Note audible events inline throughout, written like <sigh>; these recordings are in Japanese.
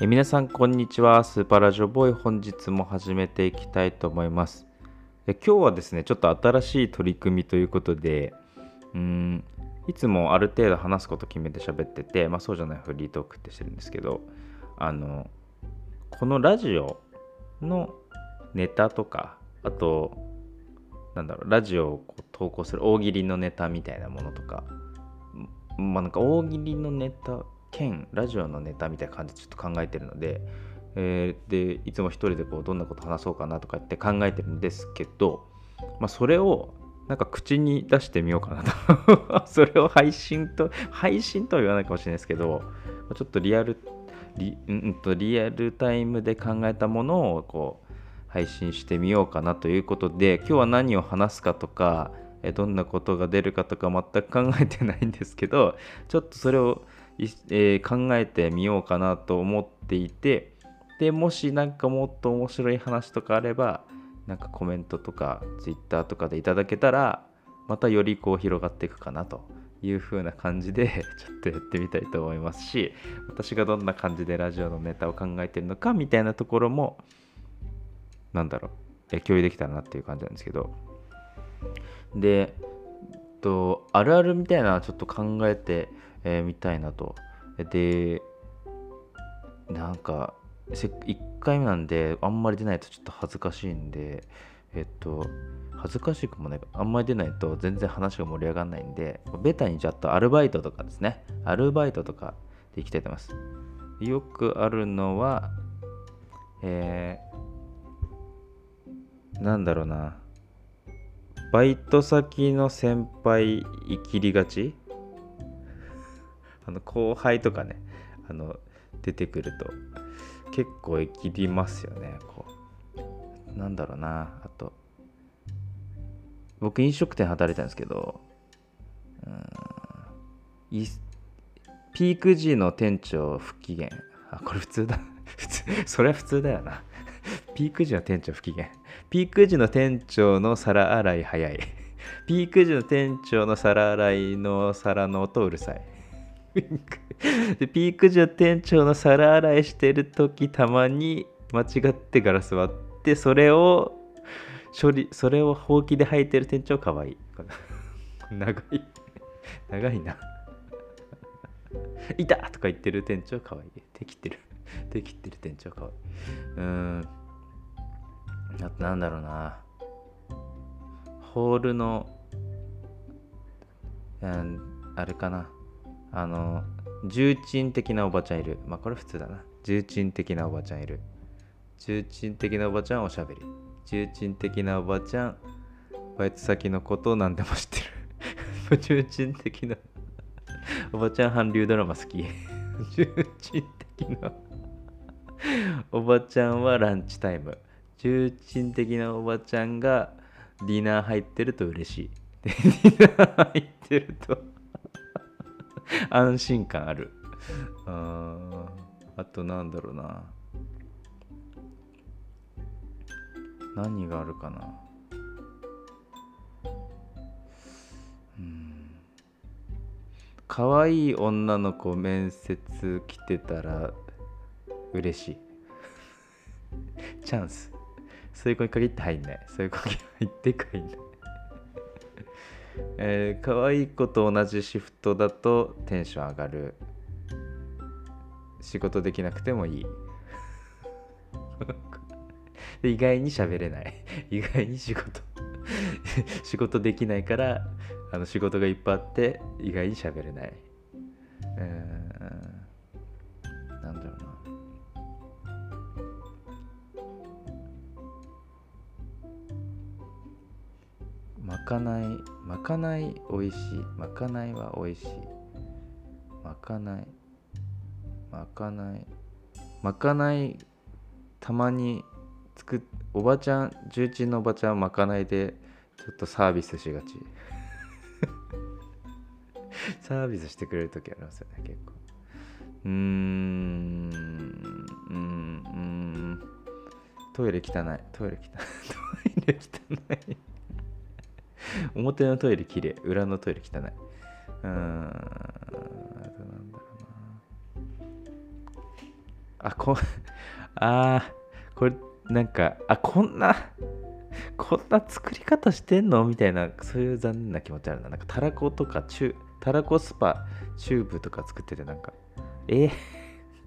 え皆さんこんにちは。スーパーラジオボーイ本日も始めていきたいと思います。え今日はですねちょっと新しい取り組みということでうんいつもある程度話すこと決めて喋ってて、まあ、そうじゃないフリートークってしてるんですけどあのこのラジオのネタとかあとなんだろうラジオをこう投稿する大喜利のネタみたいなものとかまあなんか大喜利のネタ兼ラジオのネタみたいな感じでちょっと考えてるので、えー、でいつも一人でこうどんなこと話そうかなとかって考えてるんですけど、まあ、それをなんか口に出してみようかなと。<laughs> それを配信と配信とは言わないかもしれないですけどちょっとリアルリ,、うんとリアルタイムで考えたものをこう配信してみようかなということで今日は何を話すかとかどんなことが出るかとか全く考えてないんですけどちょっとそれをえー、考えてみようかなと思っていてでもし何かもっと面白い話とかあればなんかコメントとか Twitter とかでいただけたらまたよりこう広がっていくかなという風な感じで <laughs> ちょっとやってみたいと思いますし私がどんな感じでラジオのネタを考えてるのかみたいなところもなんだろう共有できたらなっていう感じなんですけど。でとあるあるみたいなちょっと考えてえー、見たいなと。で、なんか、1回目なんで、あんまり出ないとちょっと恥ずかしいんで、えっと、恥ずかしくもね、あんまり出ないと全然話が盛り上がらないんで、ベタにちょっとアルバイトとかですね、アルバイトとかでいきたいと思います。よくあるのは、えー、なんだろうな、バイト先の先輩生きりがちあの後輩とかねあの出てくると結構生きりますよねこう。なんだろうなあと。僕飲食店働いたんですけどうんピーク時の店長不機嫌。あこれ普通だ。<laughs> 普通それは普通だよな。ピーク時の店長不機嫌。ピーク時の店長の皿洗い早い。ピーク時の店長の皿洗いの皿の音うるさい。<laughs> でピーク時は店長の皿洗いしてる時たまに間違ってガラス割ってそれを処理それをほうきで履いてる店長かわい。い <laughs> 長い。長いな。<laughs> いたとか言ってる店長かわい。い手切ってる。手切ってる店長かわい。いうん。あとなんだろうな。ホールの、うん、あれかな。あの重鎮的なおばちゃんいる。まあこれ普通だな。重鎮的なおばちゃんいる。重鎮的なおばちゃんおしゃべり。重鎮的なおばちゃんバイト先のことを何でも知ってる。<laughs> 重鎮的なおばちゃん韓流ドラマ好き。<laughs> 重鎮的なおばちゃんはランチタイム。重鎮的なおばちゃんがディナー入ってると嬉しい。ディナー入ってると <laughs> 安心感ある。ああとなんだろうな。何があるかな。うん。可愛い女の子面接来てたら嬉しい。チャンス。そういう子に限って入んない。そういう子に入って入んない。えー、可愛い子と同じシフトだとテンション上がる。仕事できなくてもいい。<laughs> 意外に喋れない。意外に仕事。<laughs> 仕事できないからあの仕事がいっぱいあって意外に喋れない、うん、かないまかないおいしい。まかないはおいしい。まかないまかない。まかないたまに作っおばちゃん重鎮のおばちゃんまかないでちょっとサービスしがち。<laughs> サービスしてくれる時ありますよね結構。うーんうんうん。トイレ汚い。トイレ汚い。<laughs> トイレ汚い。<laughs> 表のトイレ綺麗。裏のトイレ汚い。うん。あとなんだろうな。あこ <laughs> あーこれなんかあこんなこんな作り方してんの？みたいなそういう残念な気持ちあるな。なんかたらことかチュたらこスパチューブとか作っててなんか。えー、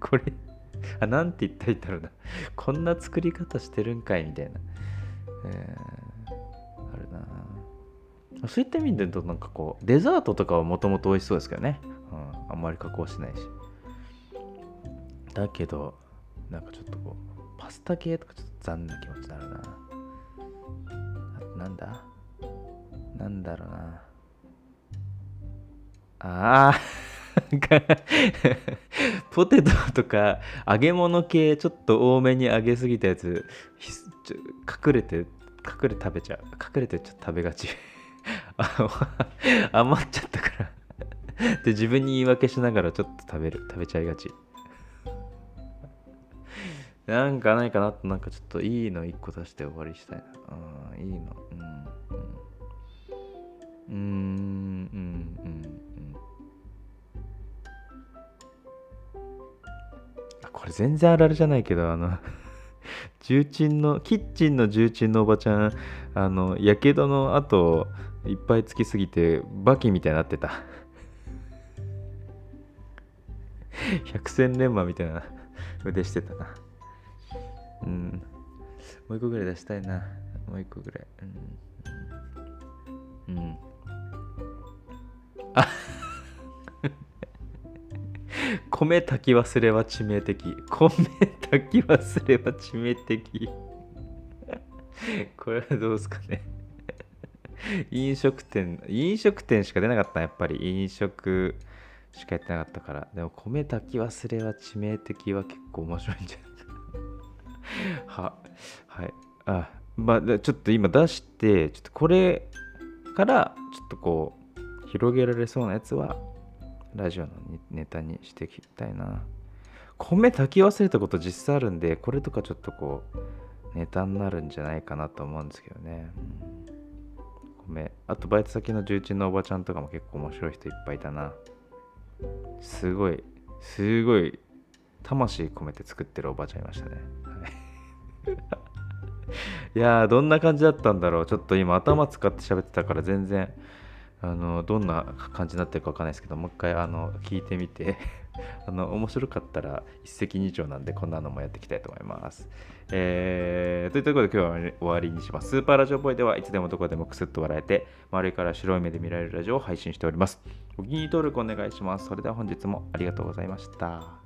<laughs> これあなんて言ったらいいんだろうな。こんな作り方してるんかいみたいな、えー、あるなそういった意味で言うとなんかこうデザートとかはもともと美味しそうですけどね、うん、あんまり加工しないし。だけどなんかちょっとこうパスタ系とかちょっと残念な気持ちになるな。あとなんだ？なんだろうな。ああ <laughs> ポテトとか揚げ物系ちょっと多めに揚げすぎたやつ隠れて隠れて食べちゃう。隠れてちょっと食べがち。<laughs> 余っちゃったから。<laughs> で自分に言い訳しながらちょっと食べる食べちゃいがち。なんかないかなとなんかちょっといいの1個出して終わりしたいな。うんいいの。うんうん。うんうんうんこれ全然あるあるじゃないけどあの重鎮のキッチンの重鎮のおばちゃんあのやけどの後いっぱいつきすぎてバキみたいになってた。百戦錬磨みたいな腕してたな。うん。もう一個ぐらい出したいな。もう一個ぐらい。うん、うん、あ <laughs> 米炊き忘れは致命的。米炊き忘れは致命的。<laughs> これはどうですかね。<laughs> 飲食店、飲食店しか出なかったやっぱり飲食しかやってなかったから。でも米炊き忘れは致命的は結構面白いんじゃないですか <laughs> は、はい。あ、まあ、ちょっと今出して、ちょっとこれからちょっとこう、広げられそうなやつはラジオのネタにしていきたいな。米炊き忘れたこと実際あるんで、これとかちょっとこう、ネタになるんじゃないかなと思うんですけどね。うん、あと、バイト先の重鎮のおばちゃんとかも結構面白い人いっぱいいたな。すごい、すごい、魂込めて作ってるおばちゃんいましたね。<laughs> いや、どんな感じだったんだろう。ちょっと今頭使って喋ってたから全然あのどんな感じになってるかわかんないですけどもう一回あの聞いてみて <laughs> あの面白かったら一石二鳥なんでこんなのもやっていきたいと思います。えー、ということで今日は終わりにします。スーパーラジオボーイではいつでもどこでもくすっと笑えて周りから白い目で見られるラジオを配信しております。お気に入り登録お願いします。それでは本日もありがとうございました。